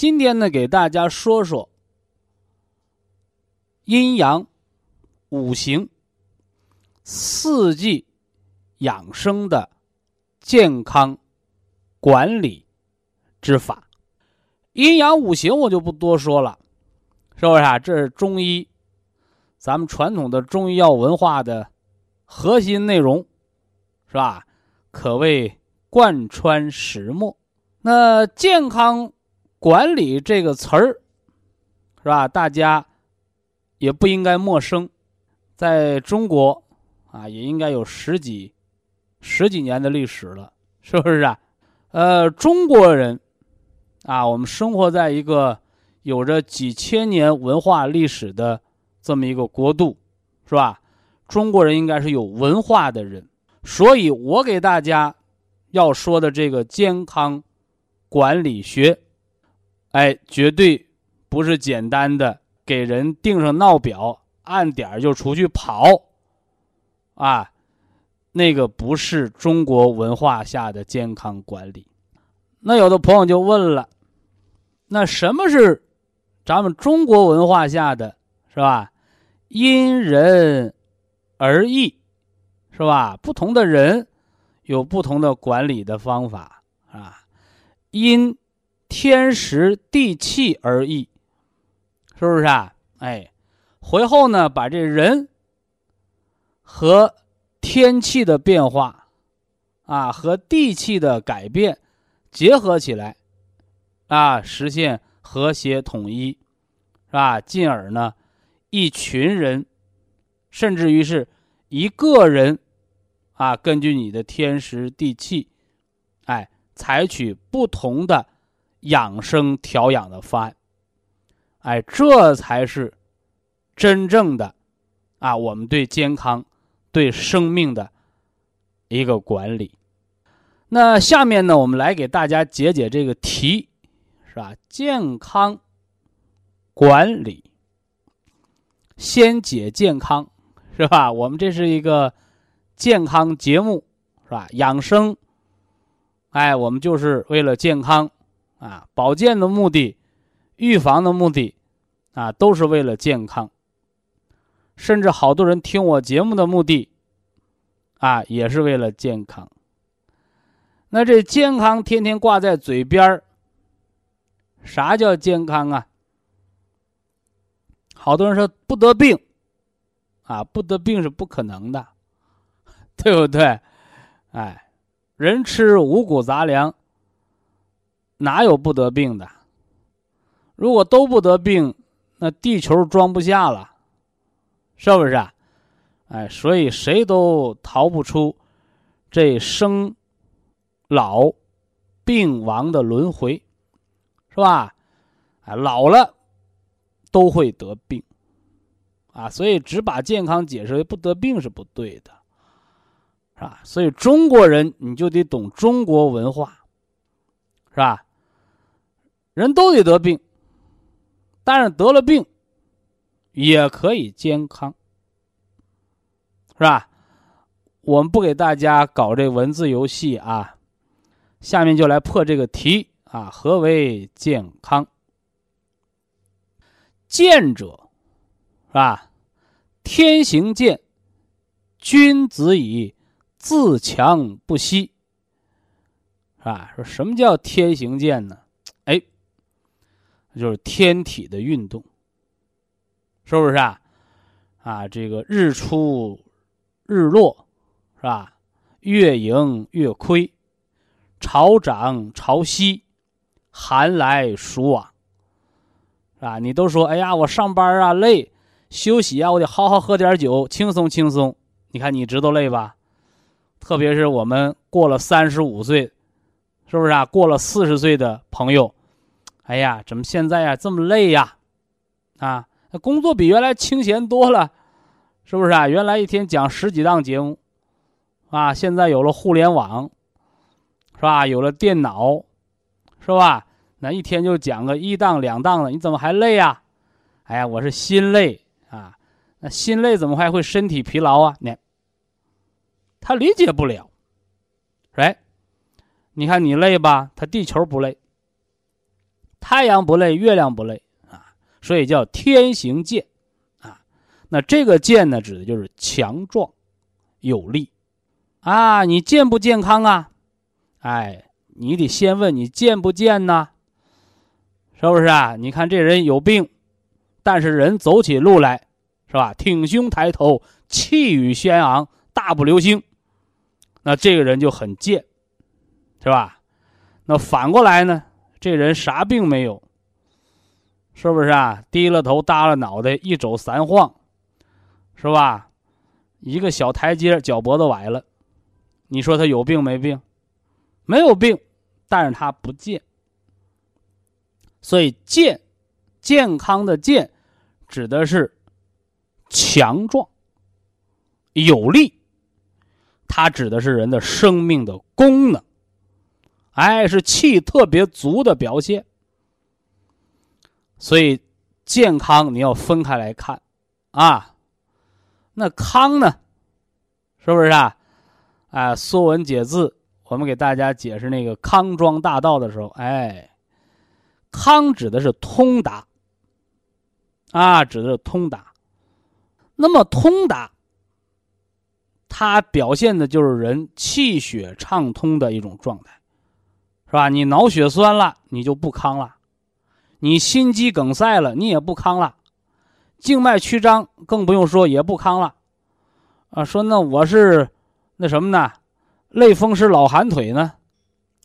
今天呢，给大家说说阴阳、五行、四季养生的健康管理之法。阴阳五行我就不多说了，是不是啊？这是中医，咱们传统的中医药文化的核心内容，是吧？可谓。贯穿始末，那健康管理这个词儿，是吧？大家也不应该陌生，在中国啊，也应该有十几十几年的历史了，是不是啊？呃，中国人啊，我们生活在一个有着几千年文化历史的这么一个国度，是吧？中国人应该是有文化的人，所以我给大家。要说的这个健康管理学，哎，绝对不是简单的给人定上闹表，按点就出去跑，啊，那个不是中国文化下的健康管理。那有的朋友就问了，那什么是咱们中国文化下的，是吧？因人而异，是吧？不同的人。有不同的管理的方法啊，因天时地气而异，是不是啊？哎，回后呢，把这人和天气的变化啊，和地气的改变结合起来啊，实现和谐统一，是吧？进而呢，一群人，甚至于是一个人啊，根据你的天时地气，哎。采取不同的养生调养的方案，哎，这才是真正的啊，我们对健康、对生命的一个管理。那下面呢，我们来给大家解解这个题，是吧？健康管理，先解健康，是吧？我们这是一个健康节目，是吧？养生。哎，我们就是为了健康，啊，保健的目的，预防的目的，啊，都是为了健康。甚至好多人听我节目的目的，啊，也是为了健康。那这健康天天挂在嘴边儿，啥叫健康啊？好多人说不得病，啊，不得病是不可能的，对不对？哎。人吃五谷杂粮，哪有不得病的？如果都不得病，那地球装不下了，是不是啊？哎，所以谁都逃不出这生老病亡的轮回，是吧？哎，老了都会得病啊，所以只把健康解释为不得病是不对的。是吧？所以中国人你就得懂中国文化，是吧？人都得得病，但是得了病也可以健康，是吧？我们不给大家搞这文字游戏啊，下面就来破这个题啊。何为健康？健者，是吧？天行健，君子以。自强不息，是吧？说什么叫天行健呢？就是天体的运动，是不是啊？啊，这个日出日落，是吧？月盈月亏，潮涨潮汐，寒来暑往，是吧？你都说，哎呀，我上班啊累，休息啊，我得好好喝点酒，轻松轻松。你看，你知道累吧？特别是我们过了三十五岁，是不是啊？过了四十岁的朋友，哎呀，怎么现在呀这么累呀？啊，工作比原来清闲多了，是不是啊？原来一天讲十几档节目，啊，现在有了互联网，是吧？有了电脑，是吧？那一天就讲个一档两档的，你怎么还累呀？哎呀，我是心累啊。那心累怎么还会身体疲劳啊？你。他理解不了，哎，你看你累吧，他地球不累，太阳不累，月亮不累啊，所以叫天行健啊。那这个健呢，指的就是强壮、有力啊。你健不健康啊？哎，你得先问你健不健呢？是不是啊？你看这人有病，但是人走起路来是吧？挺胸抬头，气宇轩昂，大步流星。那这个人就很贱，是吧？那反过来呢？这人啥病没有，是不是啊？低了头，耷了脑袋，一走三晃，是吧？一个小台阶，脚脖子崴了。你说他有病没病？没有病，但是他不健。所以健，健康的健，指的是强壮、有力。它指的是人的生命的功能，哎，是气特别足的表现。所以，健康你要分开来看，啊，那康呢，是不是啊？啊，《说文解字》，我们给大家解释那个康庄大道的时候，哎，康指的是通达，啊，指的是通达。那么通达。它表现的就是人气血畅通的一种状态，是吧？你脑血栓了，你就不康了；你心肌梗塞了，你也不康了；静脉曲张更不用说，也不康了。啊，说那我是那什么呢？类风湿老寒腿呢？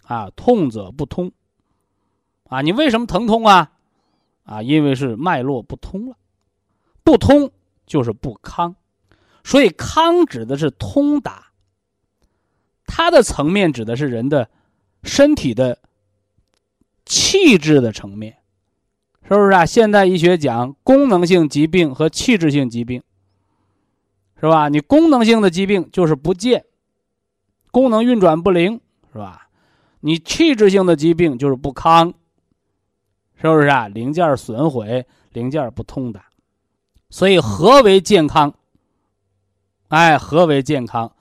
啊，痛则不通。啊，你为什么疼痛啊？啊，因为是脉络不通了，不通就是不康，所以康指的是通达。它的层面指的是人的身体的气质的层面，是不是啊？现代医学讲功能性疾病和气质性疾病，是吧？你功能性的疾病就是不健，功能运转不灵，是吧？你气质性的疾病就是不康，是不是啊？零件损毁，零件不通达，所以何为健康？哎，何为健康？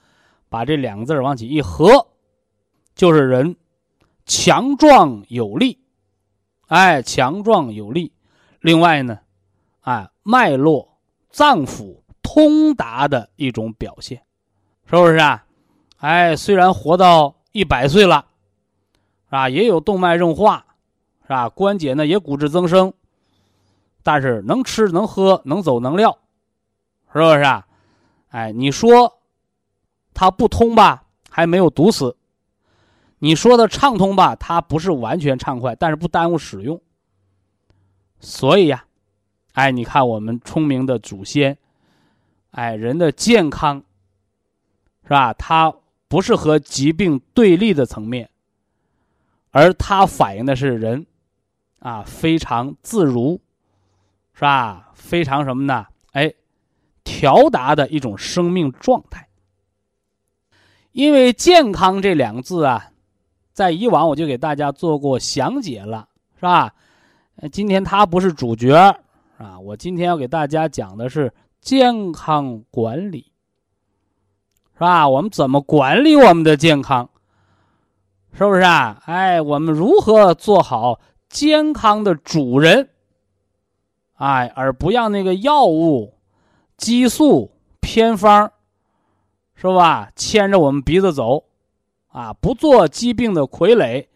把这两个字往起一合，就是人强壮有力，哎，强壮有力。另外呢，哎，脉络脏腑通达的一种表现，是不是啊？哎，虽然活到一百岁了，啊，也有动脉硬化，是吧？关节呢也骨质增生，但是能吃能喝能走能撂，是不是啊？哎，你说。它不通吧，还没有堵死。你说的畅通吧，它不是完全畅快，但是不耽误使用。所以呀，哎，你看我们聪明的祖先，哎，人的健康，是吧？它不是和疾病对立的层面，而它反映的是人，啊，非常自如，是吧？非常什么呢？哎，调达的一种生命状态。因为“健康”这两个字啊，在以往我就给大家做过详解了，是吧？今天它不是主角啊，我今天要给大家讲的是健康管理，是吧？我们怎么管理我们的健康？是不是啊？哎，我们如何做好健康的主人？哎，而不让那个药物、激素、偏方。是吧？牵着我们鼻子走，啊，不做疾病的傀儡，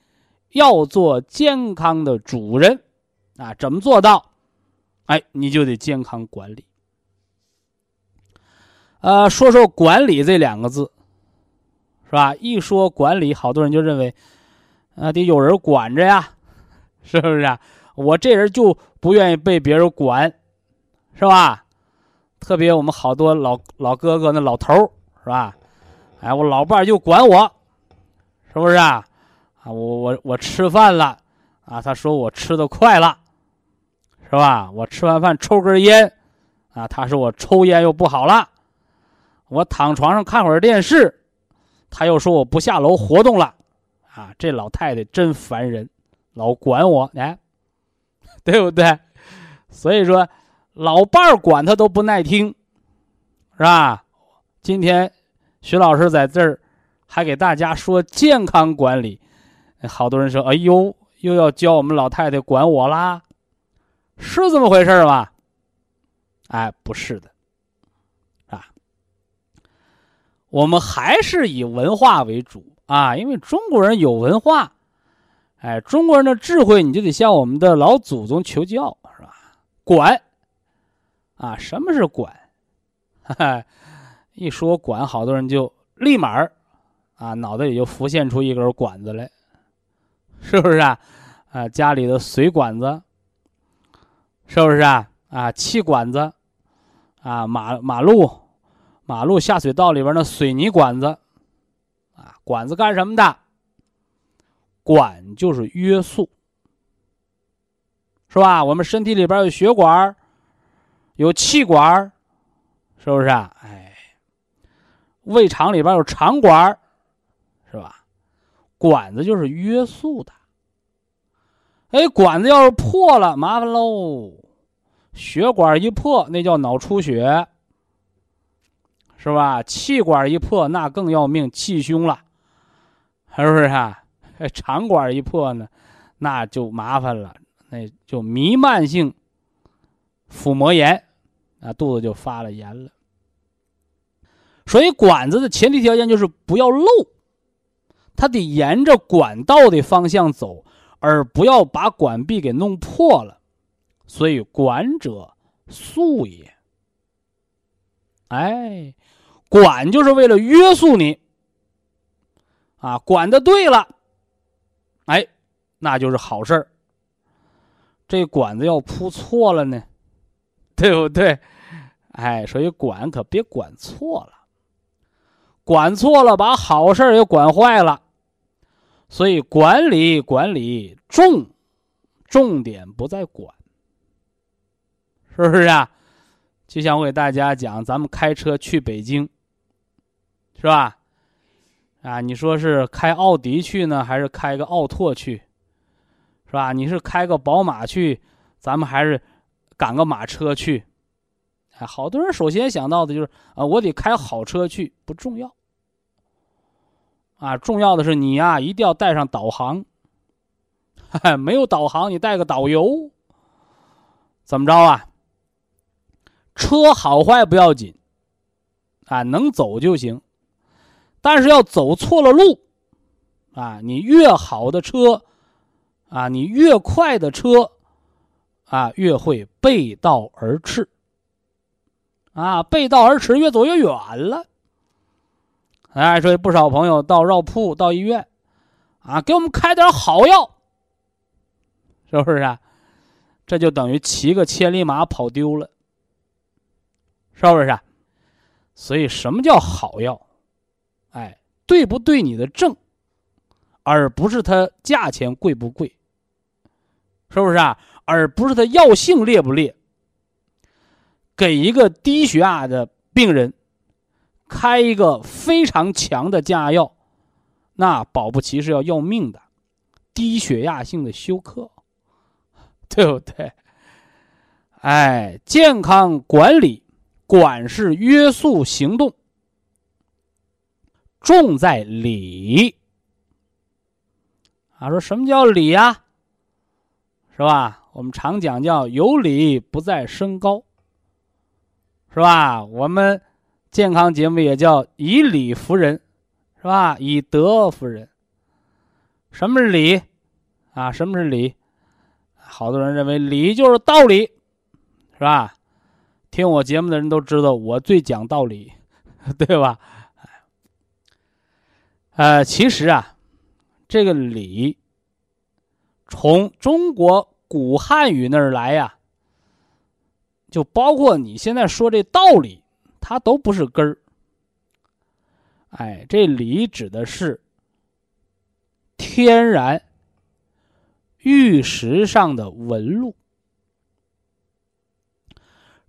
要做健康的主人，啊，怎么做到？哎，你就得健康管理。呃，说说管理这两个字，是吧？一说管理，好多人就认为，啊，得有人管着呀，是不是？啊？我这人就不愿意被别人管，是吧？特别我们好多老老哥哥那老头。是吧？哎，我老伴就管我，是不是啊？啊，我我我吃饭了，啊，他说我吃的快了，是吧？我吃完饭抽根烟，啊，他说我抽烟又不好了。我躺床上看会儿电视，他又说我不下楼活动了，啊，这老太太真烦人，老管我，哎，对不对？所以说，老伴儿管他都不耐听，是吧？今天。徐老师在这儿还给大家说健康管理，好多人说：“哎呦，又要教我们老太太管我啦，是这么回事吗？”哎，不是的，啊，我们还是以文化为主啊，因为中国人有文化，哎，中国人的智慧你就得向我们的老祖宗求教，是吧？管，啊，什么是管？哈哈。一说管，好多人就立马啊，脑袋里就浮现出一根管子来，是不是啊？啊，家里的水管子，是不是啊？啊，气管子，啊，马马路马路下水道里边那水泥管子，啊，管子干什么的？管就是约束，是吧？我们身体里边有血管有气管是不是啊？哎。胃肠里边有肠管？管子就是约束的。哎，管子要是破了，麻烦喽。血管一破，那叫脑出血，是吧？气管一破，那更要命，气胸了，是不是啊？肠管一破呢，那就麻烦了，那就弥漫性腹膜炎，那肚子就发了炎了。所以管子的前提条件就是不要漏，它得沿着管道的方向走，而不要把管壁给弄破了。所以，管者束也。哎，管就是为了约束你。啊，管的对了，哎，那就是好事儿。这管子要铺错了呢，对不对？哎，所以管可别管错了，管错了把好事也管坏了。所以管理管理重，重点不在管。是不是啊？就像我给大家讲，咱们开车去北京，是吧？啊，你说是开奥迪去呢，还是开个奥拓去？是吧？你是开个宝马去，咱们还是赶个马车去？哎，好多人首先想到的就是啊，我得开好车去，不重要。啊，重要的是你呀，一定要带上导航。没有导航，你带个导游，怎么着啊？车好坏不要紧，啊，能走就行。但是要走错了路，啊，你越好的车，啊，你越快的车，啊，越会背道而驰。啊，背道而驰，越走越远了。哎，所以不少朋友到药铺、到医院，啊，给我们开点好药，是不是啊？这就等于骑个千里马跑丢了。是不是啊？所以什么叫好药？哎，对不对你的症，而不是它价钱贵不贵。是不是啊？而不是它药性烈不烈。给一个低血压的病人开一个非常强的降压药，那保不齐是要要命的，低血压性的休克，对不对？哎，健康管理。管是约束行动，重在理。啊，说什么叫理呀？是吧？我们常讲叫有理不在身高，是吧？我们健康节目也叫以理服人，是吧？以德服人。什么是理？啊，什么是理？好多人认为理就是道理，是吧？听我节目的人都知道，我最讲道理，对吧？呃，其实啊，这个理从中国古汉语那儿来呀，就包括你现在说这道理，它都不是根儿。哎，这理指的是天然玉石上的纹路。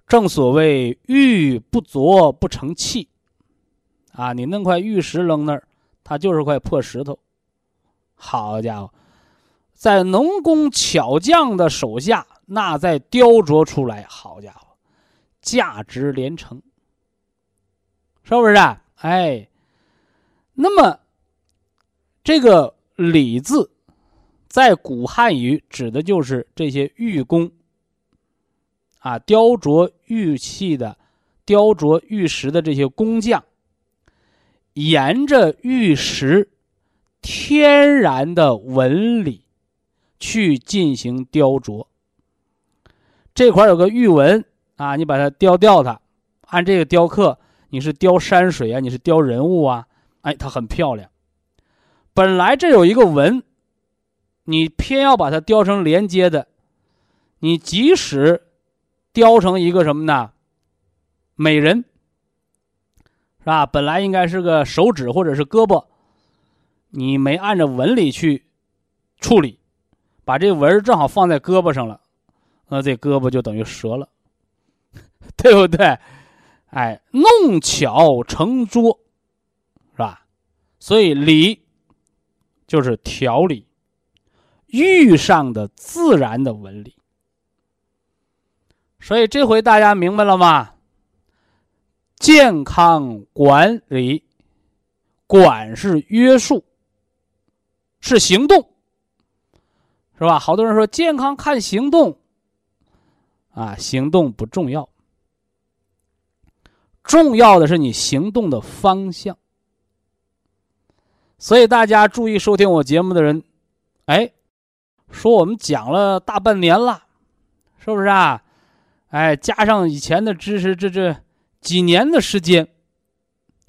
正所谓玉不琢不成器，啊，你弄块玉石扔那儿，它就是块破石头。好家伙，在农工巧匠的手下，那再雕琢出来，好家伙，价值连城，是不是？啊？哎，那么这个“礼”字，在古汉语指的就是这些玉工。啊，雕琢玉器的、雕琢玉石的这些工匠，沿着玉石天然的纹理去进行雕琢。这块有个玉纹啊，你把它雕掉它，按这个雕刻，你是雕山水啊，你是雕人物啊，哎，它很漂亮。本来这有一个纹，你偏要把它雕成连接的，你即使。雕成一个什么呢？美人，是吧？本来应该是个手指或者是胳膊，你没按照纹理去处理，把这纹正好放在胳膊上了，那这胳膊就等于折了，对不对？哎，弄巧成拙，是吧？所以理就是调理玉上的自然的纹理。所以这回大家明白了吗？健康管理，管是约束，是行动，是吧？好多人说健康看行动，啊，行动不重要，重要的是你行动的方向。所以大家注意收听我节目的人，哎，说我们讲了大半年了，是不是啊？哎，加上以前的知识，这这几年的时间，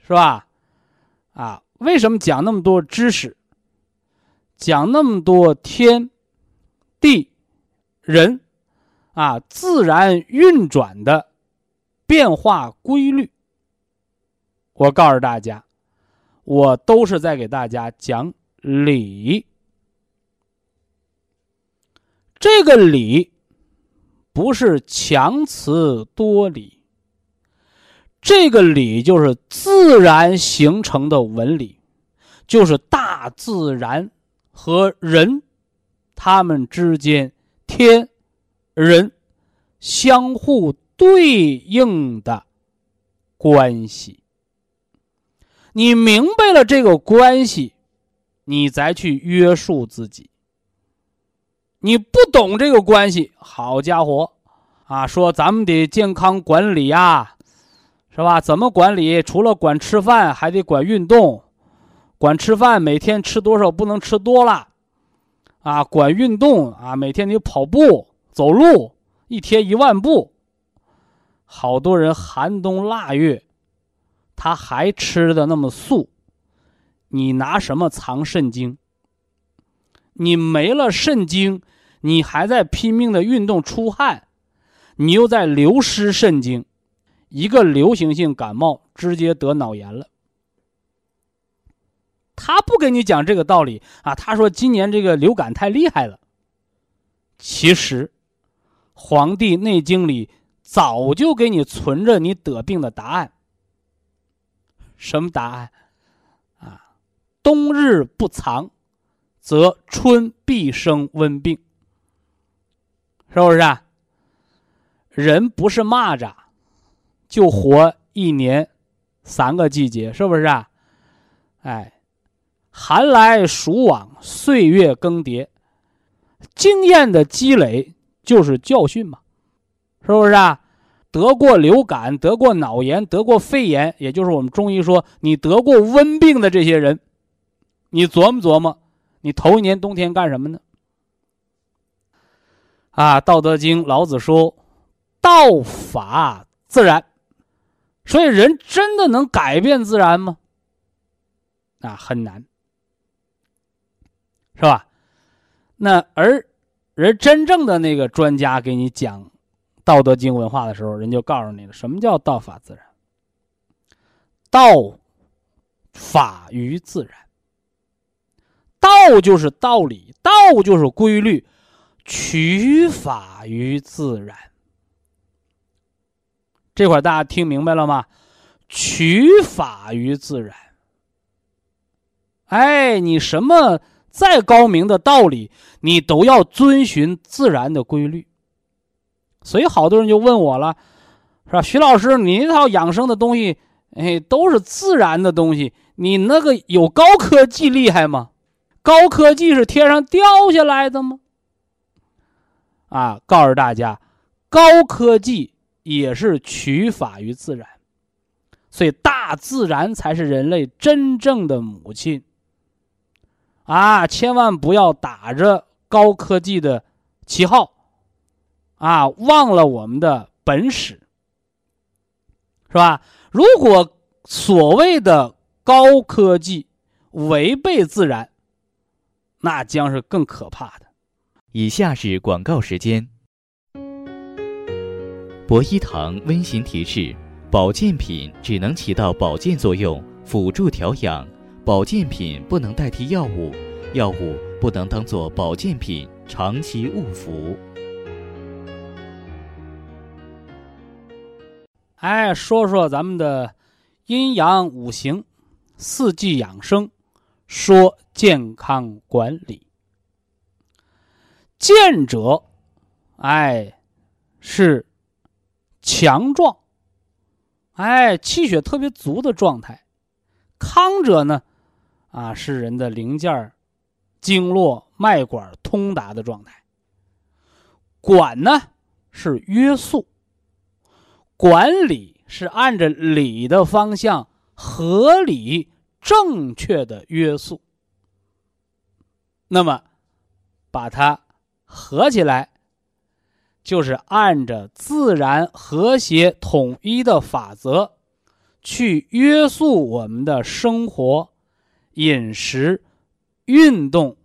是吧？啊，为什么讲那么多知识？讲那么多天地人啊，自然运转的变化规律？我告诉大家。我都是在给大家讲理，这个理不是强词夺理，这个理就是自然形成的纹理，就是大自然和人他们之间天人相互对应的关系。你明白了这个关系，你再去约束自己。你不懂这个关系，好家伙，啊，说咱们得健康管理呀，是吧？怎么管理？除了管吃饭，还得管运动。管吃饭，每天吃多少不能吃多了，啊，管运动啊，每天得跑步、走路，一天一万步。好多人寒冬腊月。他还吃的那么素，你拿什么藏肾精？你没了肾精，你还在拼命的运动出汗，你又在流失肾精，一个流行性感冒直接得脑炎了。他不跟你讲这个道理啊，他说今年这个流感太厉害了。其实，《黄帝内经》里早就给你存着你得病的答案。什么答案？啊，冬日不藏，则春必生温病。是不是啊？人不是蚂蚱，就活一年三个季节，是不是啊？哎，寒来暑往，岁月更迭，经验的积累就是教训嘛，是不是啊？得过流感、得过脑炎、得过肺炎，也就是我们中医说你得过温病的这些人，你琢磨琢磨，你头一年冬天干什么呢？啊，《道德经》老子说：“道法自然。”所以人真的能改变自然吗？啊，很难，是吧？那而而真正的那个专家给你讲。道德经文化的时候，人就告诉你了，什么叫道法自然？道法于自然，道就是道理，道就是规律，取法于自然。这块大家听明白了吗？取法于自然。哎，你什么再高明的道理，你都要遵循自然的规律。所以好多人就问我了，是吧？徐老师，你那套养生的东西，哎，都是自然的东西，你那个有高科技厉害吗？高科技是天上掉下来的吗？啊，告诉大家，高科技也是取法于自然，所以大自然才是人类真正的母亲。啊，千万不要打着高科技的旗号。啊，忘了我们的本始，是吧？如果所谓的高科技违背自然，那将是更可怕的。以下是广告时间。博一堂温馨提示：保健品只能起到保健作用，辅助调养；保健品不能代替药物，药物不能当做保健品长期误服。哎，说说咱们的阴阳五行、四季养生，说健康管理。健者，哎，是强壮，哎，气血特别足的状态；康者呢，啊，是人的零件经络、脉管通达的状态。管呢，是约束。管理是按着理的方向合理正确的约束，那么把它合起来，就是按着自然和谐统一的法则去约束我们的生活、饮食、运动、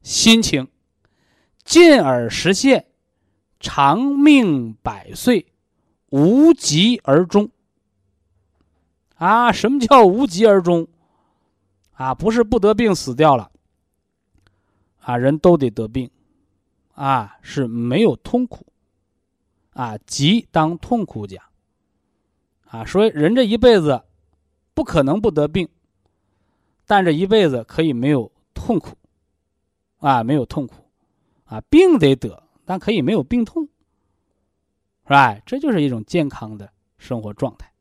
心情，进而实现长命百岁、无疾而终。啊，什么叫无疾而终？啊，不是不得病死掉了，啊，人都得得病，啊，是没有痛苦，啊，疾当痛苦讲，啊，所以人这一辈子不可能不得病，但这一辈子可以没有痛苦，啊，没有痛苦，啊，病得得，但可以没有病痛，是吧？这就是一种健康的生活状态。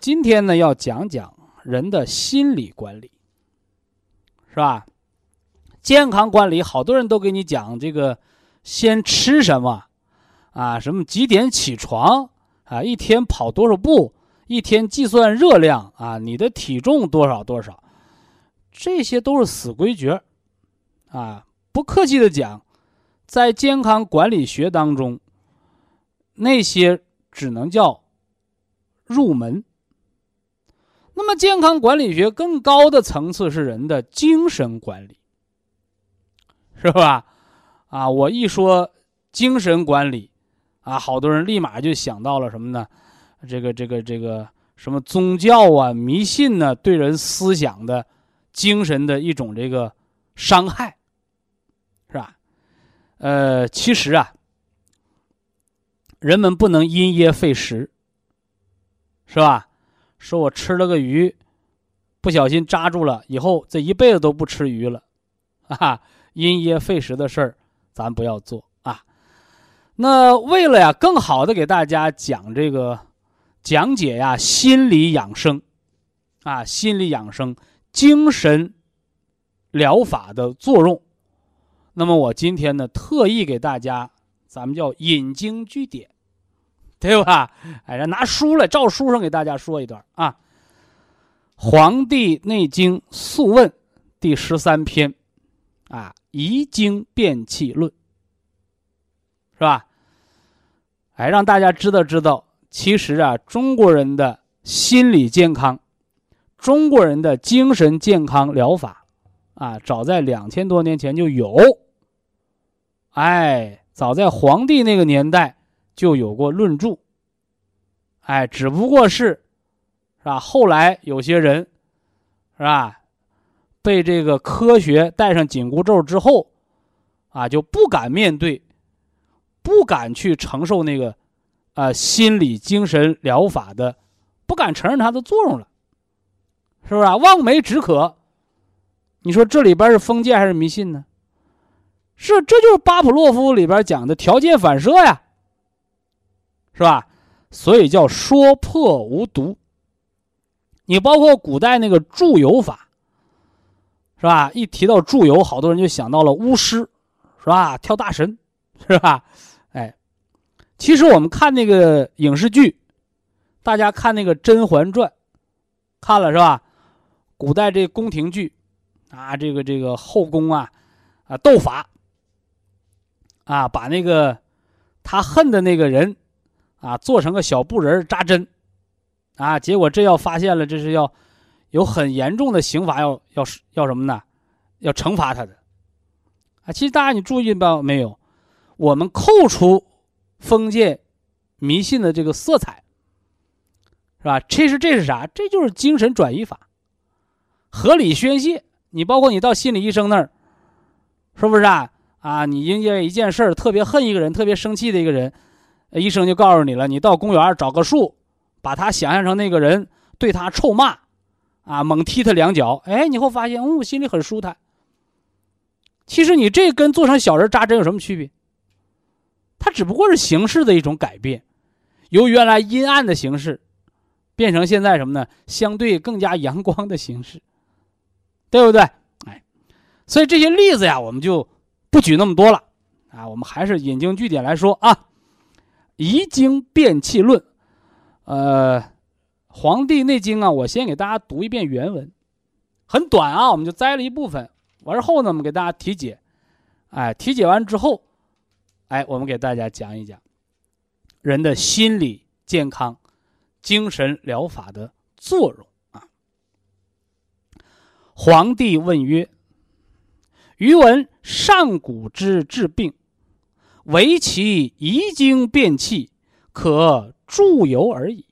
今天呢，要讲讲。人的心理管理，是吧？健康管理，好多人都给你讲这个，先吃什么，啊，什么几点起床，啊，一天跑多少步，一天计算热量，啊，你的体重多少多少，这些都是死规矩，啊，不客气的讲，在健康管理学当中，那些只能叫入门。那么，健康管理学更高的层次是人的精神管理，是吧？啊，我一说精神管理，啊，好多人立马就想到了什么呢？这个、这个、这个什么宗教啊、迷信呢？对人思想的、精神的一种这个伤害，是吧？呃，其实啊，人们不能因噎废食，是吧？说我吃了个鱼，不小心扎住了，以后这一辈子都不吃鱼了，啊，因噎废食的事儿，咱不要做啊。那为了呀，更好的给大家讲这个讲解呀，心理养生，啊，心理养生、精神疗法的作用，那么我今天呢，特意给大家，咱们叫引经据典。对吧？哎，拿书来，照书上给大家说一段啊，《黄帝内经·素问》第十三篇，啊，《遗精变气论》，是吧？哎，让大家知道知道，其实啊，中国人的心理健康，中国人的精神健康疗法，啊，早在两千多年前就有。哎，早在黄帝那个年代。就有过论著，哎，只不过是，是吧？后来有些人，是吧？被这个科学戴上紧箍咒之后，啊，就不敢面对，不敢去承受那个，啊，心理精神疗法的，不敢承认它的作用了，是不是啊？望梅止渴，你说这里边是封建还是迷信呢？是，这就是巴甫洛夫里边讲的条件反射呀。是吧？所以叫说破无毒。你包括古代那个祝由法，是吧？一提到祝由，好多人就想到了巫师，是吧？跳大神，是吧？哎，其实我们看那个影视剧，大家看那个《甄嬛传》，看了是吧？古代这宫廷剧，啊，这个这个后宫啊，啊斗法，啊，把那个他恨的那个人。啊，做成个小布人扎针，啊，结果这要发现了，这是要有很严重的刑罚，要要要什么呢？要惩罚他的。啊，其实大家你注意到没有？我们扣除封建迷信的这个色彩，是吧？这是这是啥？这就是精神转移法，合理宣泄。你包括你到心理医生那儿，是不是啊？啊，你因为一件事儿特别恨一个人，特别生气的一个人。医生就告诉你了，你到公园找个树，把他想象成那个人，对他臭骂，啊，猛踢他两脚，哎，你会发现，哦，心里很舒坦。其实你这跟做成小人扎针有什么区别？它只不过是形式的一种改变，由原来阴暗的形式，变成现在什么呢？相对更加阳光的形式，对不对？哎，所以这些例子呀，我们就不举那么多了，啊，我们还是引经据典来说啊。《遗精变气论》，呃，《黄帝内经》啊，我先给大家读一遍原文。很短啊，我们就摘了一部分。完后呢，我们给大家题解，哎，题解完之后，哎，我们给大家讲一讲人的心理健康、精神疗法的作用啊。皇帝问曰：“余闻上古之治病，唯其遗精变气，可助游而已。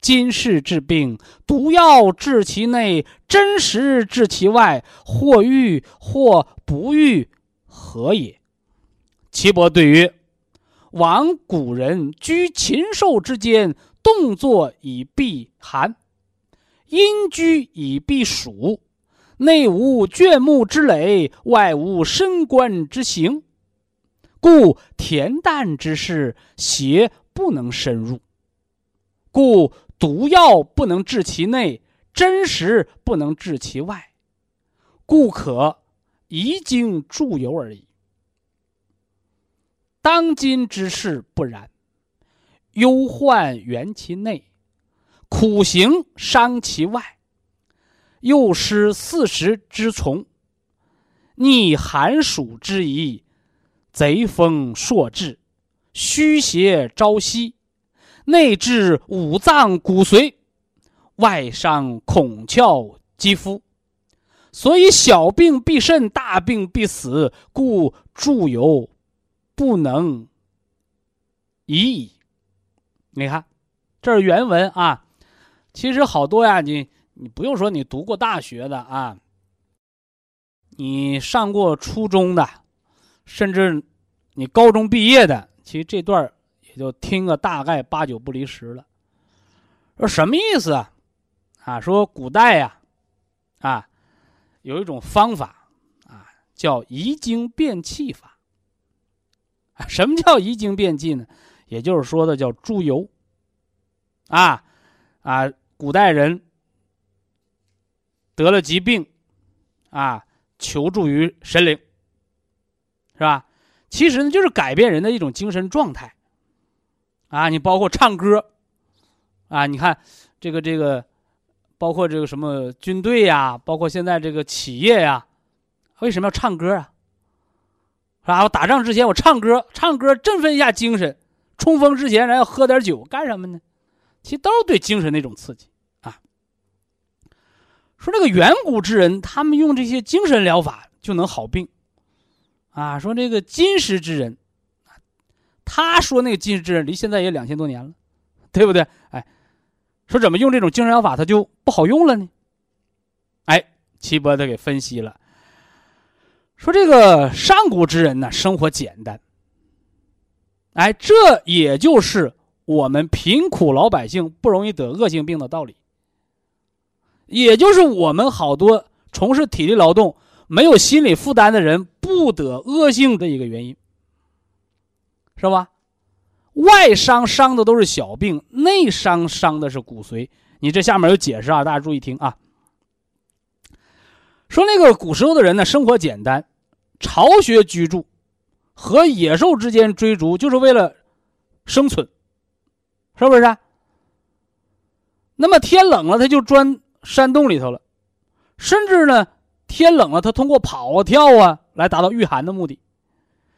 今世治病，毒药治其内，真实治其外，或愈或不愈，何也？”岐伯对曰：“往古人居禽兽之间，动作以避寒，阴居以避暑。”内无眷木之累，外无深关之行，故恬淡之事，邪不能深入；故毒药不能治其内，真实不能治其外，故可移经助游而已。当今之事不然，忧患源其内，苦行伤其外。又失四时之从，逆寒暑之宜，贼风朔至，虚邪朝夕，内至五脏骨髓，外伤孔窍肌肤，所以小病必甚，大病必死，故助有不能已矣。你看，这是原文啊。其实好多呀，你。你不用说，你读过大学的啊，你上过初中的，甚至你高中毕业的，其实这段也就听个大概八九不离十了。说什么意思啊？啊，说古代呀，啊，有一种方法啊，叫移精变气法。什么叫移精变气呢？也就是说的叫猪油。啊啊，古代人。得了疾病，啊，求助于神灵，是吧？其实呢，就是改变人的一种精神状态。啊，你包括唱歌，啊，你看这个这个，包括这个什么军队呀，包括现在这个企业呀，为什么要唱歌啊？是吧？我打仗之前我唱歌，唱歌振奋一下精神；冲锋之前咱要喝点酒，干什么呢？其实都是对精神的一种刺激啊。说这个远古之人，他们用这些精神疗法就能好病，啊，说这个今时之人，他说那个今时之人离现在也两千多年了，对不对？哎，说怎么用这种精神疗法他就不好用了呢？哎，齐伯他给分析了，说这个上古之人呢，生活简单，哎，这也就是我们贫苦老百姓不容易得恶性病的道理。也就是我们好多从事体力劳动、没有心理负担的人不得恶性的一个原因，是吧？外伤伤的都是小病，内伤伤的是骨髓。你这下面有解释啊，大家注意听啊。说那个古时候的人呢，生活简单，巢穴居住，和野兽之间追逐，就是为了生存，是不是？那么天冷了，他就钻。山洞里头了，甚至呢，天冷了，他通过跑啊跳啊来达到御寒的目的。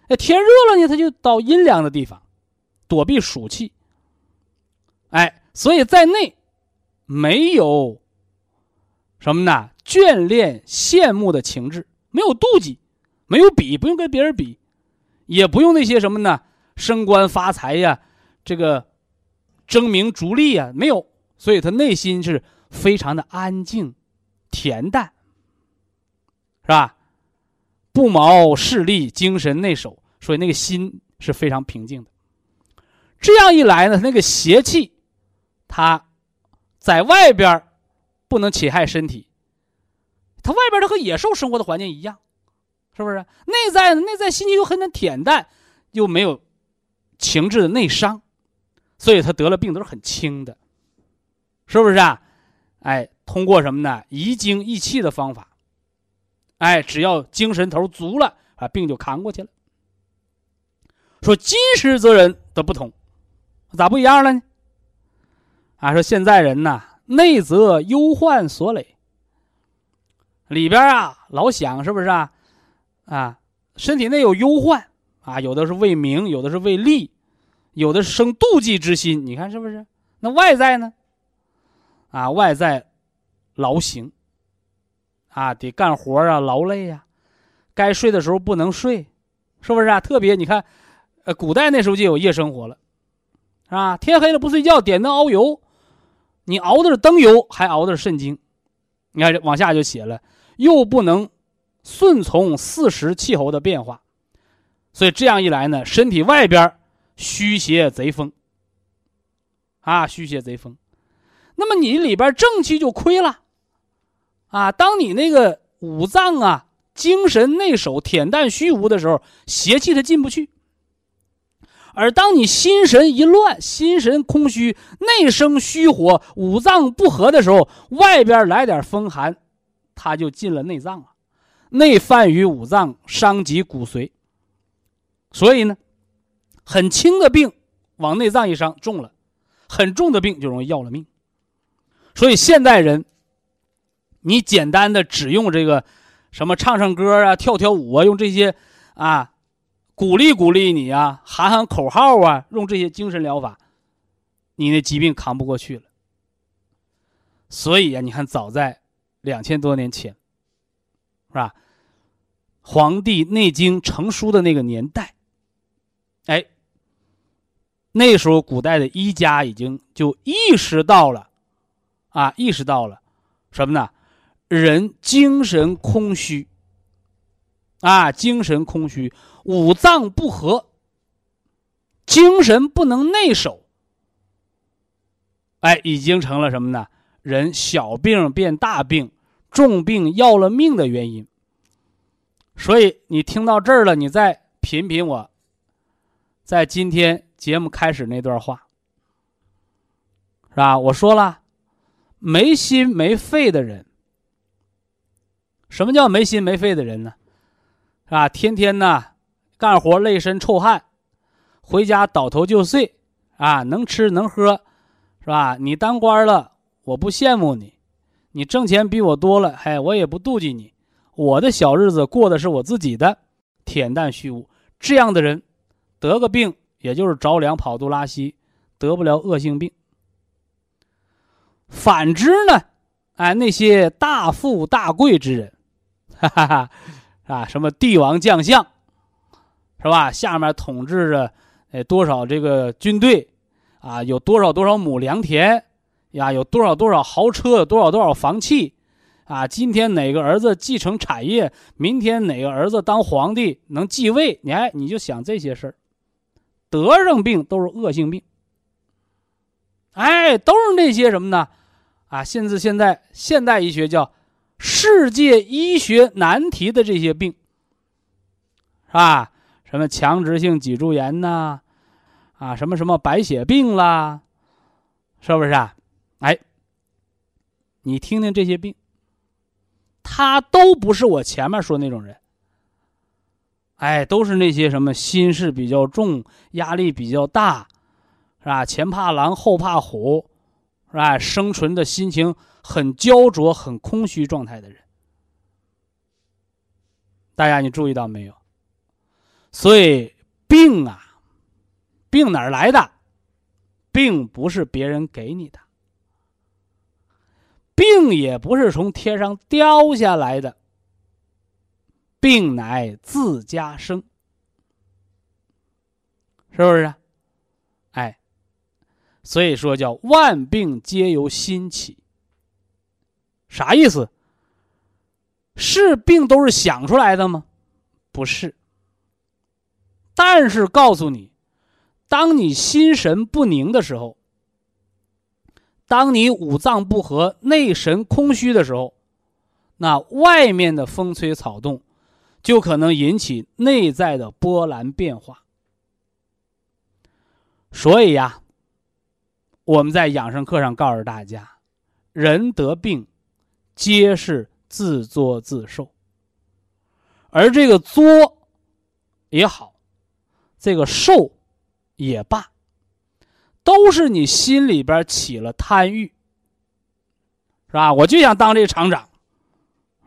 哎，天热了呢，他就到阴凉的地方躲避暑气。哎，所以在内没有什么呢？眷恋、羡慕的情志，没有妒忌，没有比，不用跟别人比，也不用那些什么呢？升官发财呀，这个争名逐利呀，没有。所以他内心是。非常的安静、恬淡，是吧？不毛势利，精神内守，所以那个心是非常平静的。这样一来呢，那个邪气，它在外边不能侵害身体。它外边它和野兽生活的环境一样，是不是？内在呢？内在心情又很恬淡，又没有情志的内伤，所以他得了病都是很轻的，是不是啊？哎，通过什么呢？移精益气的方法，哎，只要精神头足了啊，病就扛过去了。说今时则人的不同，咋不一样了呢？啊，说现在人呐，内则忧患所累，里边啊老想是不是啊？啊，身体内有忧患啊，有的是为名，有的是为利，有的是生妒忌之心。你看是不是？那外在呢？啊，外在劳形啊，得干活啊，劳累呀，该睡的时候不能睡，是不是啊？特别你看，呃，古代那时候就有夜生活了，是吧？天黑了不睡觉，点灯熬油，你熬的是灯油，还熬的是肾精。你看往下就写了，又不能顺从四时气候的变化，所以这样一来呢，身体外边虚邪贼风。啊，虚邪贼风，那么你里边正气就亏了，啊，当你那个五脏啊、精神内守恬淡虚无的时候，邪气它进不去；而当你心神一乱、心神空虚、内生虚火、五脏不和的时候，外边来点风寒，它就进了内脏了，内犯于五脏，伤及骨髓。所以呢，很轻的病往内脏一伤，重了。很重的病就容易要了命，所以现代人，你简单的只用这个什么唱唱歌啊、跳跳舞啊，用这些啊鼓励鼓励你啊、喊喊口号啊，用这些精神疗法，你那疾病扛不过去了。所以呀，你看，早在两千多年前，是吧？《黄帝内经》成书的那个年代，哎。那时候，古代的医家已经就意识到了，啊，意识到了什么呢？人精神空虚，啊，精神空虚，五脏不和，精神不能内守，哎，已经成了什么呢？人小病变大病，重病要了命的原因。所以，你听到这儿了，你再品品我，在今天。节目开始那段话，是吧？我说了，没心没肺的人，什么叫没心没肺的人呢？是吧？天天呢干活累身臭汗，回家倒头就睡，啊，能吃能喝，是吧？你当官了，我不羡慕你；你挣钱比我多了，嘿，我也不妒忌你。我的小日子过的是我自己的，恬淡虚无。这样的人，得个病。也就是着凉、跑肚、拉稀，得不了恶性病。反之呢，哎，那些大富大贵之人，哈哈哈，啊，什么帝王将相，是吧？下面统治着，哎，多少这个军队，啊，有多少多少亩良田，呀，有多少多少豪车，有多少多少房契，啊，今天哪个儿子继承产业，明天哪个儿子当皇帝能继位，你还你就想这些事儿。得上病都是恶性病，哎，都是那些什么呢？啊，甚至现在现代医学叫世界医学难题的这些病，是吧？什么强直性脊柱炎呐，啊，什么什么白血病啦，是不是啊？哎，你听听这些病，他都不是我前面说那种人。哎，都是那些什么心事比较重、压力比较大，是吧？前怕狼后怕虎，是吧？生存的心情很焦灼、很空虚状态的人，大家你注意到没有？所以病啊，病哪儿来的？病不是别人给你的，病也不是从天上掉下来的。病乃自家生，是不是？哎，所以说叫万病皆由心起。啥意思？是病都是想出来的吗？不是。但是告诉你，当你心神不宁的时候，当你五脏不和、内神空虚的时候，那外面的风吹草动。就可能引起内在的波澜变化，所以呀，我们在养生课上告诉大家，人得病，皆是自作自受。而这个作也好，这个受也罢，都是你心里边起了贪欲，是吧？我就想当这个厂长。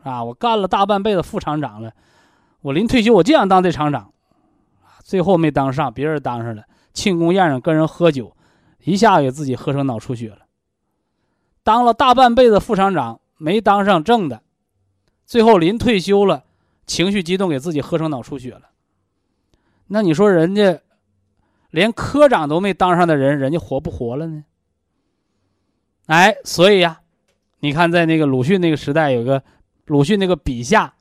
啊，我干了大半辈子副厂长了，我临退休我就想当这厂长，最后没当上，别人当上了，庆功宴上跟人喝酒，一下给自己喝成脑出血了。当了大半辈子副厂长，没当上正的，最后临退休了，情绪激动给自己喝成脑出血了。那你说人家连科长都没当上的人，人家活不活了呢？哎，所以呀，你看在那个鲁迅那个时代，有个鲁迅那个笔下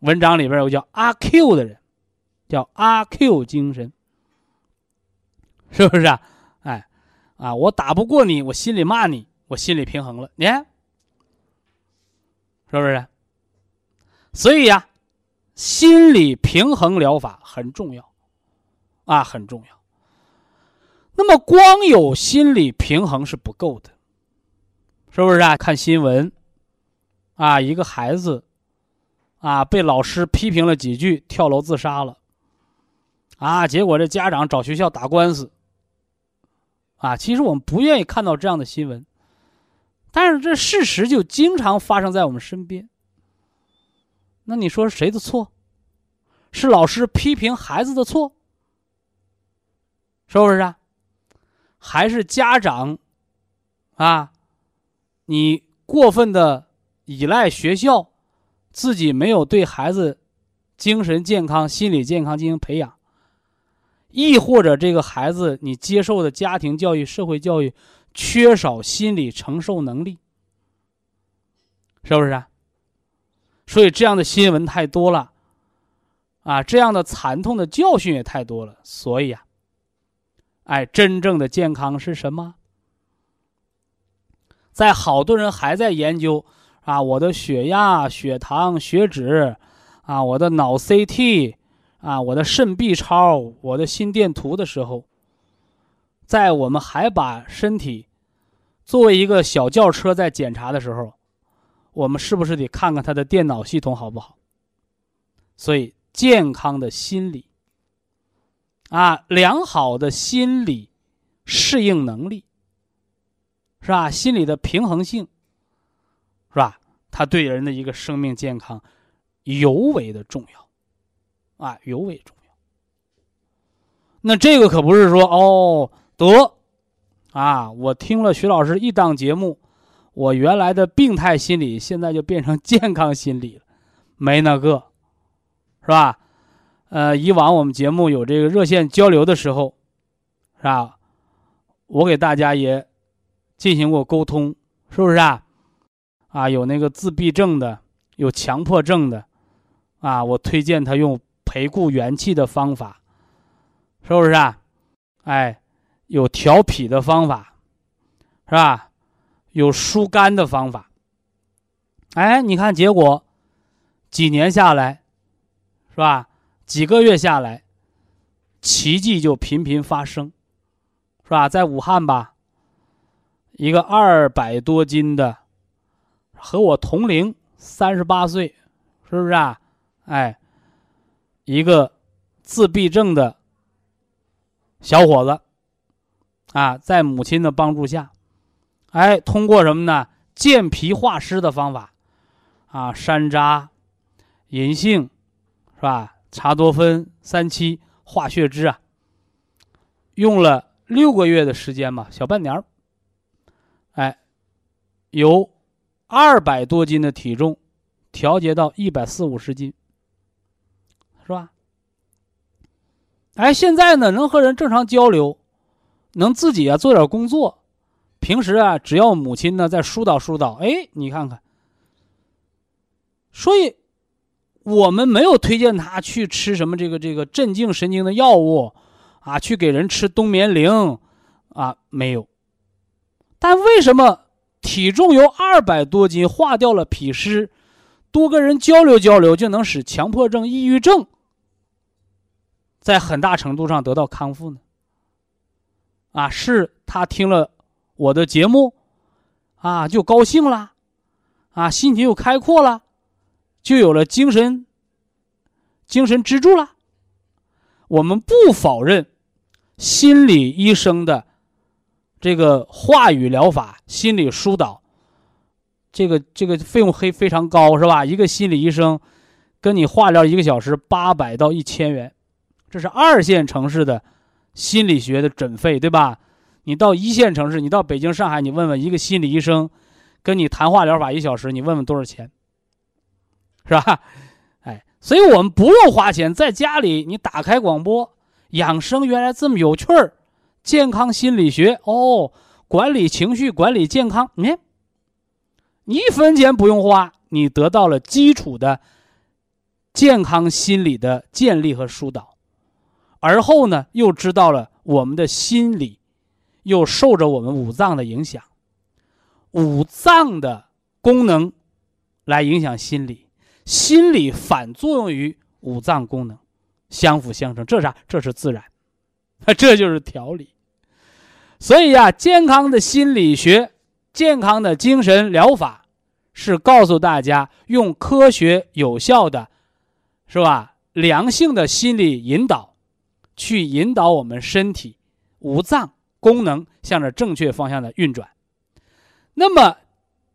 文章里边有个叫阿 Q 的人，叫阿 Q 精神，是不是啊？哎，啊，我打不过你，我心里骂你。我心理平衡了，你看，是不是？所以呀，心理平衡疗法很重要，啊，很重要。那么光有心理平衡是不够的，是不是啊？看新闻，啊，一个孩子，啊，被老师批评了几句，跳楼自杀了，啊，结果这家长找学校打官司，啊，其实我们不愿意看到这样的新闻。但是这事实就经常发生在我们身边。那你说谁的错？是老师批评孩子的错，是不是啊？还是家长啊？你过分的依赖学校，自己没有对孩子精神健康、心理健康进行培养，亦或者这个孩子你接受的家庭教育、社会教育？缺少心理承受能力，是不是啊？所以这样的新闻太多了，啊，这样的惨痛的教训也太多了。所以啊，哎，真正的健康是什么？在好多人还在研究啊，我的血压、血糖、血脂，啊，我的脑 CT，啊，我的肾 B 超，我的心电图的时候。在我们还把身体作为一个小轿车在检查的时候，我们是不是得看看他的电脑系统好不好？所以，健康的心理啊，良好的心理适应能力，是吧？心理的平衡性，是吧？它对人的一个生命健康尤为的重要，啊，尤为重要。那这个可不是说哦。得，啊！我听了徐老师一档节目，我原来的病态心理现在就变成健康心理了，没那个，是吧？呃，以往我们节目有这个热线交流的时候，是吧？我给大家也进行过沟通，是不是啊？啊，有那个自闭症的，有强迫症的，啊，我推荐他用培固元气的方法，是不是啊？哎。有调脾的方法，是吧？有疏肝的方法。哎，你看结果，几年下来，是吧？几个月下来，奇迹就频频发生，是吧？在武汉吧，一个二百多斤的，和我同龄，三十八岁，是不是啊？哎，一个自闭症的小伙子。啊，在母亲的帮助下，哎，通过什么呢？健脾化湿的方法，啊，山楂、银杏，是吧？茶多酚、三七、化血脂啊，用了六个月的时间吧，小半年儿，哎，由二百多斤的体重调节到一百四五十斤，是吧？哎，现在呢，能和人正常交流。能自己啊做点工作，平时啊只要母亲呢在疏导疏导，哎，你看看。所以，我们没有推荐他去吃什么这个这个镇静神经的药物，啊，去给人吃冬眠灵，啊，没有。但为什么体重由二百多斤化掉了脾湿，多跟人交流交流就能使强迫症、抑郁症在很大程度上得到康复呢？啊，是他听了我的节目，啊，就高兴了，啊，心情又开阔了，就有了精神精神支柱了。我们不否认心理医生的这个话语疗法、心理疏导这个这个费用非非常高，是吧？一个心理医生跟你化疗一个小时八百到一千元，这是二线城市的心理学的诊费，对吧？你到一线城市，你到北京、上海，你问问一个心理医生跟你谈话疗法一小时，你问问多少钱，是吧？哎，所以我们不用花钱，在家里你打开广播，养生原来这么有趣儿，健康心理学哦。管理情绪，管理健康，你看，你一分钱不用花，你得到了基础的健康心理的建立和疏导，而后呢，又知道了我们的心理又受着我们五脏的影响，五脏的功能来影响心理，心理反作用于五脏功能，相辅相成，这是啥？这是自然，这就是调理。所以呀，健康的心理学、健康的精神疗法，是告诉大家用科学有效的，是吧？良性的心理引导，去引导我们身体五脏功能向着正确方向的运转。那么，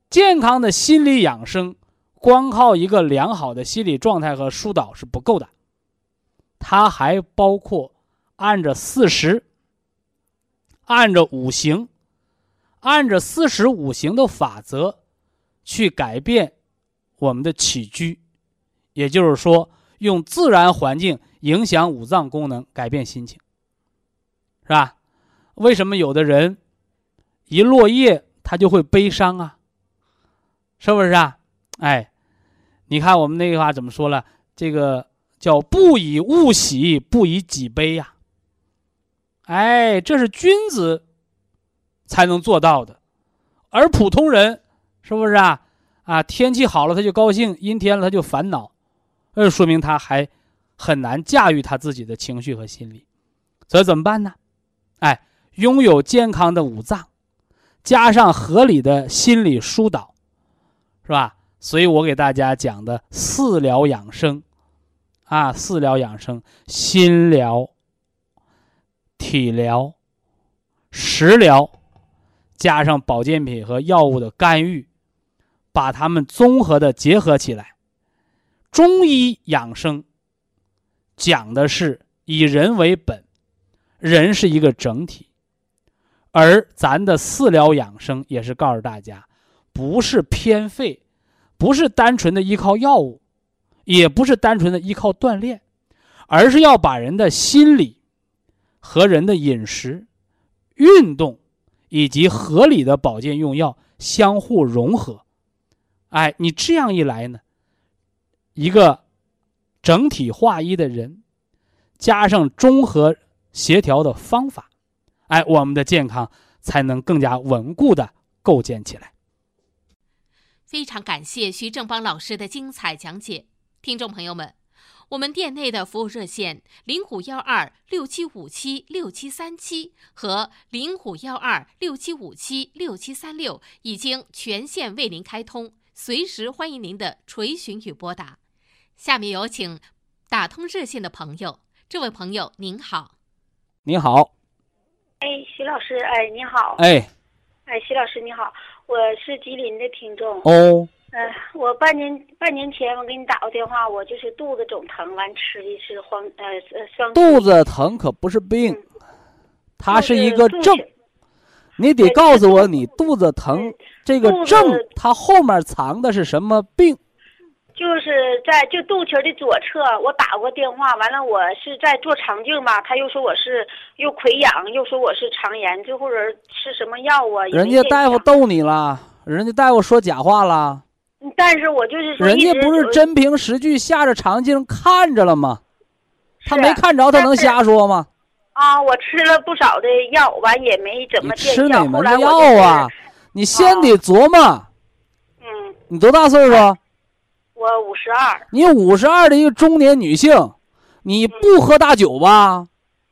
健康的心理养生，光靠一个良好的心理状态和疏导是不够的，它还包括按着四时。按着五行，按着四时五行的法则，去改变我们的起居，也就是说，用自然环境影响五脏功能，改变心情，是吧？为什么有的人一落叶他就会悲伤啊？是不是啊？哎，你看我们那句话怎么说了？这个叫“不以物喜，不以己悲”呀。哎，这是君子才能做到的，而普通人是不是啊？啊，天气好了他就高兴，阴天了他就烦恼，那说明他还很难驾驭他自己的情绪和心理。所以怎么办呢？哎，拥有健康的五脏，加上合理的心理疏导，是吧？所以我给大家讲的四疗养生，啊，四疗养生，心疗。体疗、食疗，加上保健品和药物的干预，把它们综合的结合起来。中医养生讲的是以人为本，人是一个整体，而咱的四疗养生也是告诉大家，不是偏废，不是单纯的依靠药物，也不是单纯的依靠锻炼，而是要把人的心理。和人的饮食、运动以及合理的保健用药相互融合，哎，你这样一来呢，一个整体划一的人，加上综合协调的方法，哎，我们的健康才能更加稳固的构建起来。非常感谢徐正邦老师的精彩讲解，听众朋友们。我们店内的服务热线零五幺二六七五七六七三七和零五幺二六七五七六七三六已经全线为您开通，随时欢迎您的垂询与拨打。下面有请打通热线的朋友，这位朋友您好，你好，哎，徐老师，哎，你好，哎，哎，徐老师你好，我是吉林的听众哦。呃，我半年半年前我给你打过电话，我就是肚子总疼，完吃的是黄呃呃双。肚子疼可不是病，它是一个症。你得告诉我，你肚子疼这个症，它后面藏的是什么病？就是在就肚脐的左侧，我打过电话，完了我是在做肠镜吧，他又说我是又溃疡，又说我是肠炎，最后人吃什么药啊？人家大夫逗你了，人家大夫说假话了。但是我就是说，人家不是真凭实据下着肠镜看着了吗？他没看着，他能瞎说吗？啊，我吃了不少的药，完也没怎么。吃哪门的药啊？你先得琢磨。嗯。你多大岁数？我五十二。你五十二的一个中年女性，你不喝大酒吧？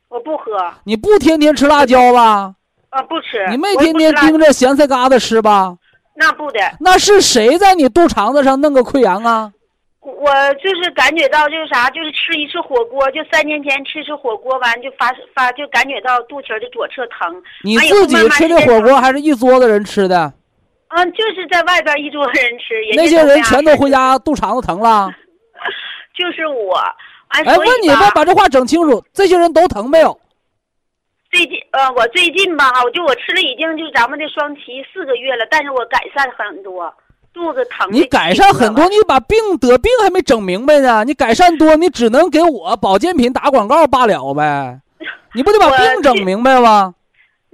我不喝。你不天天吃辣椒吧？啊，不吃。你没天天盯着咸菜疙瘩吃吧？那不的，那是谁在你肚肠子上弄个溃疡啊？我就是感觉到就是啥，就是吃一次火锅，就三年前吃次火锅完就发发就感觉到肚脐的左侧疼。你自己吃的火锅还是一桌子人吃的？啊，嗯，就是在外边一桌人吃，那些人全都都回家肚肠子疼了。就是我。哎，哎，问你吧，吧，把这话整清楚，这些人都疼没有？最近呃，我最近吧，我就我吃了已经就咱们的双歧四个月了，但是我改善很多，肚子疼你改善很多，你把病得病还没整明白呢。你改善多，你只能给我保健品打广告罢了呗。你不得把病整明白吗？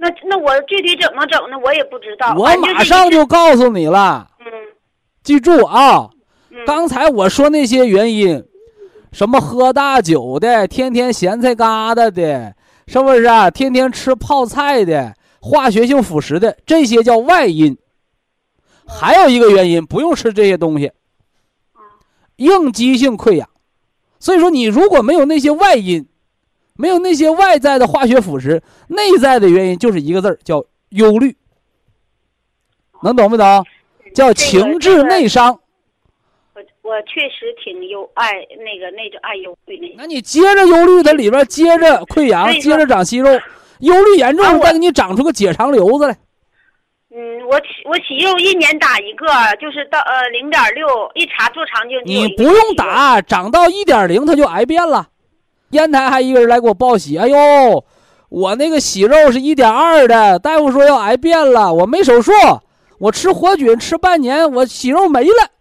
那那我具体怎么整呢？我也不知道。我马上就告诉你了，嗯记住啊。嗯刚才我说那些原因，什么喝大酒的，天天咸菜疙瘩的，是不是啊？天天吃泡菜的，化学性腐蚀的，这些叫外因。还有一个原因，不用吃这些东西，应激性溃疡。所以说，你如果没有那些外因，没有那些外在的化学腐蚀，内在的原因就是一个字儿，叫忧虑。能懂不懂？叫情志内伤。我我确实挺忧爱那个那种爱忧虑那。那你接着忧虑，它里边接着溃疡，接着长息肉，忧虑严重再给你长出个结肠瘤子来。嗯，我起我息肉一年打一个，就是到呃零点六，一查做肠镜你不用。打，长到一点零它就癌变了。烟台还一个人来给我报喜，哎呦，我那个息肉是一点二的，大夫说要癌变了，我没手术，我吃活菌吃半年，我息肉没了。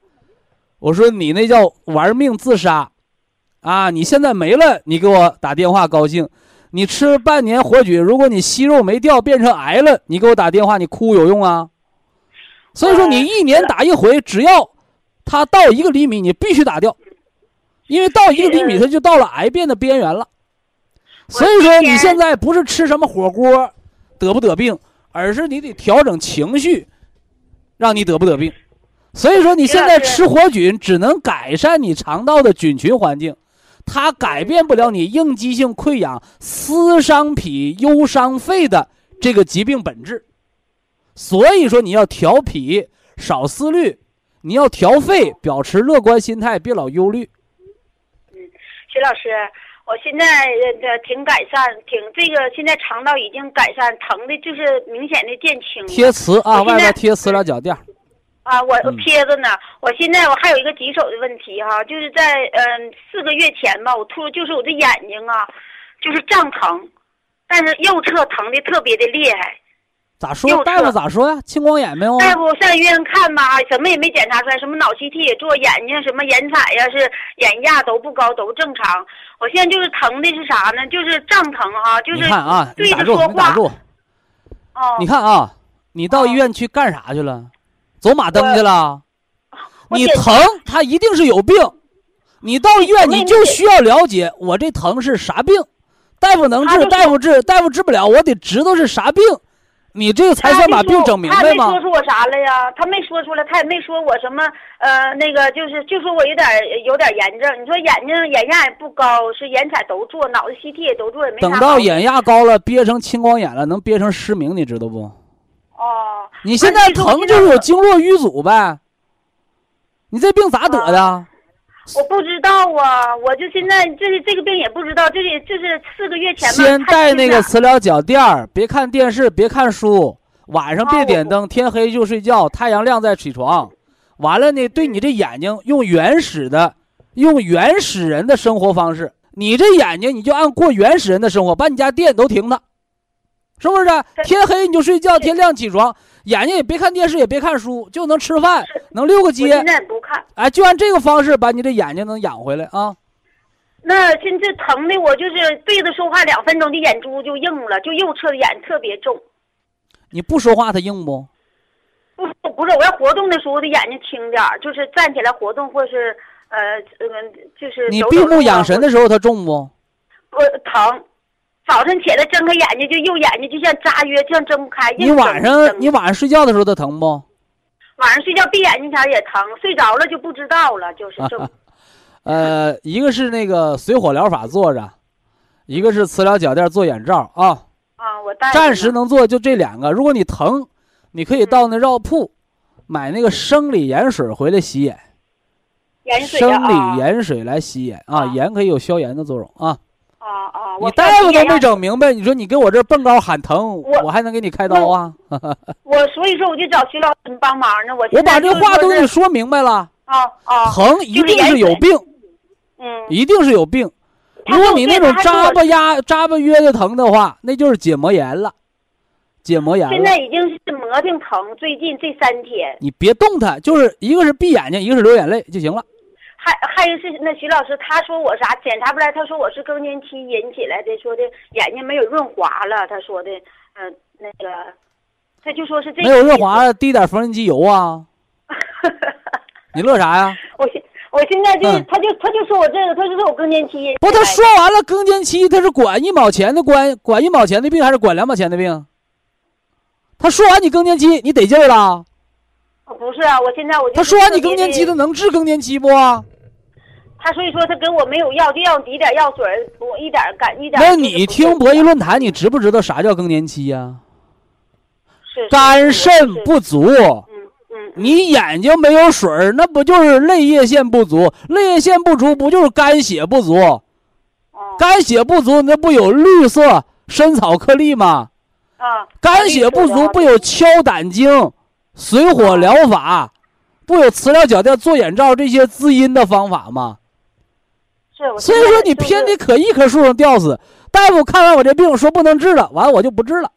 我说你那叫玩命自杀，啊，你现在没了，你给我打电话高兴。你吃半年活菌，如果你息肉没掉变成癌了，你给我打电话，你哭有用啊？所以说你一年打一回，只要它到一个厘米，你必须打掉，因为到一个厘米，它就到了癌变的边缘了。所以说你现在不是吃什么火锅得不得病，而是你得调整情绪，让你得不得病。所以说你现在吃活菌只能改善你肠道的菌群环境，它改变不了你应激性溃疡、思伤脾、忧伤肺的这个疾病本质。所以说你要调脾，少思虑；你要调肺，保持乐观心态，别老忧虑。徐老师，我现在呃挺改善，挺这个现在肠道已经改善，疼的就是明显的减轻了。贴磁啊，外边贴磁疗脚垫。啊，我嗯贴着呢。我现在我还有一个棘手的问题哈，就是在嗯、四个月前吧，我突就是我的眼睛啊，就是胀疼，但是右侧疼的特别的厉害。咋说？大夫咋说呀？青光眼没有啊？大夫上医院看吧，什么也没检查出来，什么脑 CT 也做，眼睛什么眼彩呀、是眼压都不高，都正常。我现在就是疼的是啥呢？就是胀疼哈、就是你看啊，你对打住，着说话。你打住。哦，你看啊，你到医院去干啥去了？走马灯去了？你疼，他一定是有病。你到医院，你就需要了解我这疼是啥病，大夫能治，大夫治，大夫治不了，我得知道是啥病，你这个才算把病整明白吗他没说？出我啥来呀？他没说出来，他也没说我什么呃那个，就是就说我有点有点炎症。你说眼睛眼压也不高，是眼彩都做，脑子 CT 也都做，也没啥等到眼压高了，憋成青光眼了，能憋成失明，你知道不？哦，你现在疼就是有经络瘀阻呗。你这病咋得的？我不知道啊，我就现在就是这个病也不知道，这是就是四个月前吧。先带那个磁疗脚垫儿，别看电视，别看书，晚上别点灯，天黑就睡觉，太阳亮再起床。完了呢，对你这眼睛用原始的，用原始人的生活方式，你这眼睛你就按过原始人的生活，把你家电都停了，是不是？天黑你就睡觉，天亮起床，眼睛也别看电视，也别看书，就能吃饭，能溜个街现，在不看。哎，就按这个方式把你的眼睛能养回来啊。那现在疼的我就是对着说话两分钟，这眼珠就硬了，就右侧的眼特别重。你不说话它硬不？不不是，我要活动的时候，我的眼睛轻点儿，就是站起来活动，或是呃呃，就是你闭目养神的时候它重不？不疼。早晨起来睁开眼睛，就右眼睛就像扎约，就像睁不开。你晚上你晚上睡觉的时候它疼不？晚上睡觉闭眼睛前也疼，睡着了就不知道了，就是这么。呃，一个是那个水火疗法坐着，一个是磁疗脚垫做眼罩啊。啊，我带暂时能做就这两个。如果你疼，你可以到那药铺买那个生理盐水回来洗眼，盐水生啊理盐水来洗眼啊，啊盐可以有消炎的作用啊。啊啊！我你大夫都没整明白，你说你给我这蹦高喊疼，我我还能给你开刀啊？我所以说我就找徐老师帮忙呢。我我把这话都给你说明白了，啊啊，疼一定是有病，嗯，一定是有病。如果你那种扎巴压、扎巴约的疼的话，那就是结膜炎了，结膜炎了。现在已经是磨挺疼，最近这三天，你别动它，就是一个是闭眼睛，一个是流眼泪就行了。还还有是那徐老师他说我啥检查不来，他说我是更年期引起来的，说的眼睛没有润滑了，他说的，嗯、那个，他就说是这没有润滑，滴点缝纫机油啊！你乐啥呀？我现我现在就、嗯他就他就说我这个，他就说我更年期。不，他说完了更年期，他是管一毛钱的关，管一毛钱的病还是管两毛钱的病？他说完你更年期，你得劲儿了。哦不是啊，我现在我就他说完你更年期，他能治更年期不？他所以说他跟我没有药，就让我滴点药水儿，我一点儿感一点。那你听博弈论坛，你知不知道啥叫更年期呀、是是肝肾不足，你眼睛没有水儿，那不就是泪液腺不足？泪液腺不足不就是肝血不足？哦肝血不足，那不有绿色深草颗粒吗？啊，肝血不足不有敲胆经、水火疗法，不有磁疗脚垫、做眼罩这些滋阴的方法吗？所以说你偏得可一棵树上吊死。大夫看完我这病说不能治了，完了我就不治了。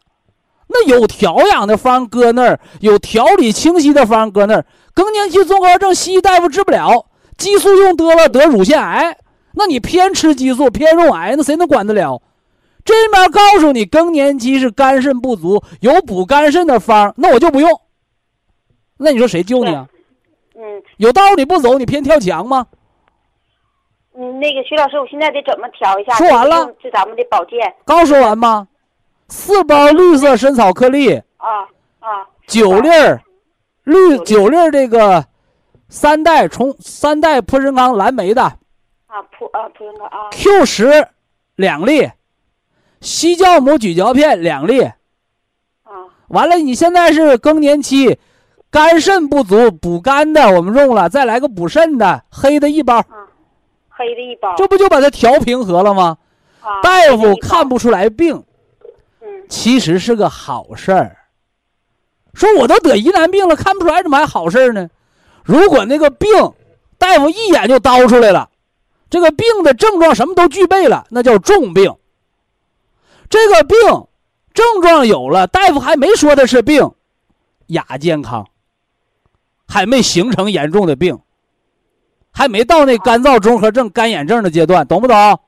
那有调养的方搁那儿，有调理清晰的方搁那儿。更年期综合症西医大夫治不了，激素用多了得乳腺癌，那你偏吃激素偏用癌，那谁能管得了？这面告诉你更年期是肝肾不足，有补肝肾的方，那我就不用。那你说谁救你啊？嗯有道你不走，你偏跳墙吗？嗯，那个徐老师，我现在得怎么调一下？说完了用这咱们的保健刚说完吗？四包绿色参草颗粒，啊啊九粒儿绿九九粒儿这个三代重三代普参康蓝莓的啊普啊普通的啊 Q 十两粒，西酵母咀嚼片两粒。啊完了，你现在是更年期，肝肾不足，补肝的我们用了，再来个补肾的黑的一包，黑的一包这不就把它调平和了吗？啊大夫看不出来病，嗯其实是个好事儿。说我都得疑难病了，看不出来，怎么还好事儿呢？如果那个病，大夫一眼就刀出来了，这个病的症状什么都具备了，那叫重病。这个病症状有了，大夫还没说的是病，亚健康，还没形成严重的病，还没到那干燥综合症、干眼症的阶段，懂不懂？哦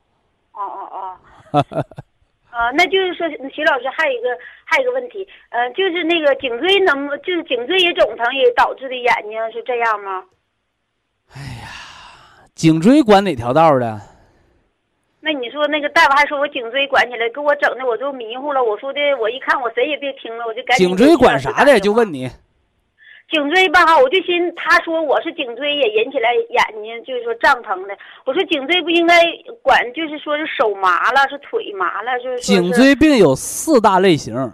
哦哦。啊，那就是说，徐老师还有一个还有一个问题，呃，就是那个颈椎能就是颈椎也肿疼，也导致的眼睛是这样吗？哎呀颈椎管哪条道的？那你说那个大夫还说我颈椎管起来，给我整的我都迷糊了。我说的，我一看我谁也别听了，我就赶紧。颈椎管啥的？就问。你，颈椎吧哈，我就寻他说我是颈椎也引起来眼睛就是说胀疼的。我说颈椎不应该管，就是说是手麻了，是腿麻了，就是是颈椎病有四大类型，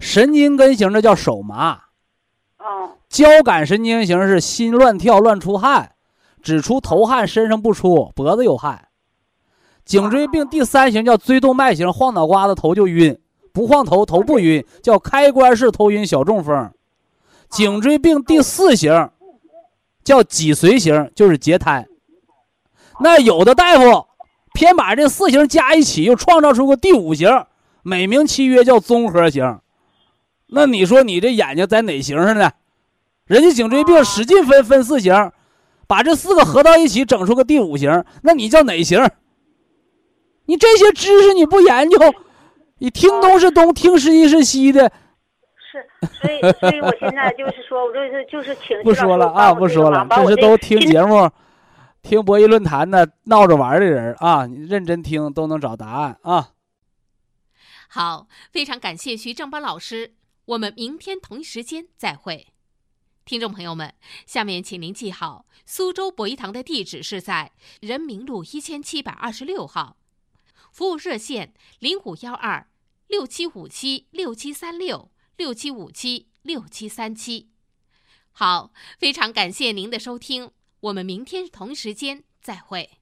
神经根型的叫手麻，哦交感神经型是心乱跳、乱出汗，只出头汗，身上不出，脖子有汗。颈椎病第三型叫椎动脉型，晃脑瓜子头就晕，不晃头头不晕，叫开关式头晕小中风。颈椎病第四型叫脊髓型，就是截瘫。那有的大夫偏把这四型加一起，又创造出个第五型，美名其曰叫综合型。那你说你这眼睛在哪型上呢？人家颈椎病使劲分分四型，把这四个合到一起，整出个第五型，那你叫哪型？你这些知识你不研究，你听东是东，听西是西的，是，所以所以我现在就是说，我就是就是请不说了啊，不说了，这是都听 节目、听博弈论坛的闹着玩的人啊，你认真听都能找答案啊。好，非常感谢徐正邦老师，我们明天同一时间再会。听众朋友们，下面请您记好，苏州博一堂的地址是在人民路一千七百二十六号，服务热线零五幺二六七五七六七三六六七五七六七三七。好，非常感谢您的收听，我们明天同时间再会。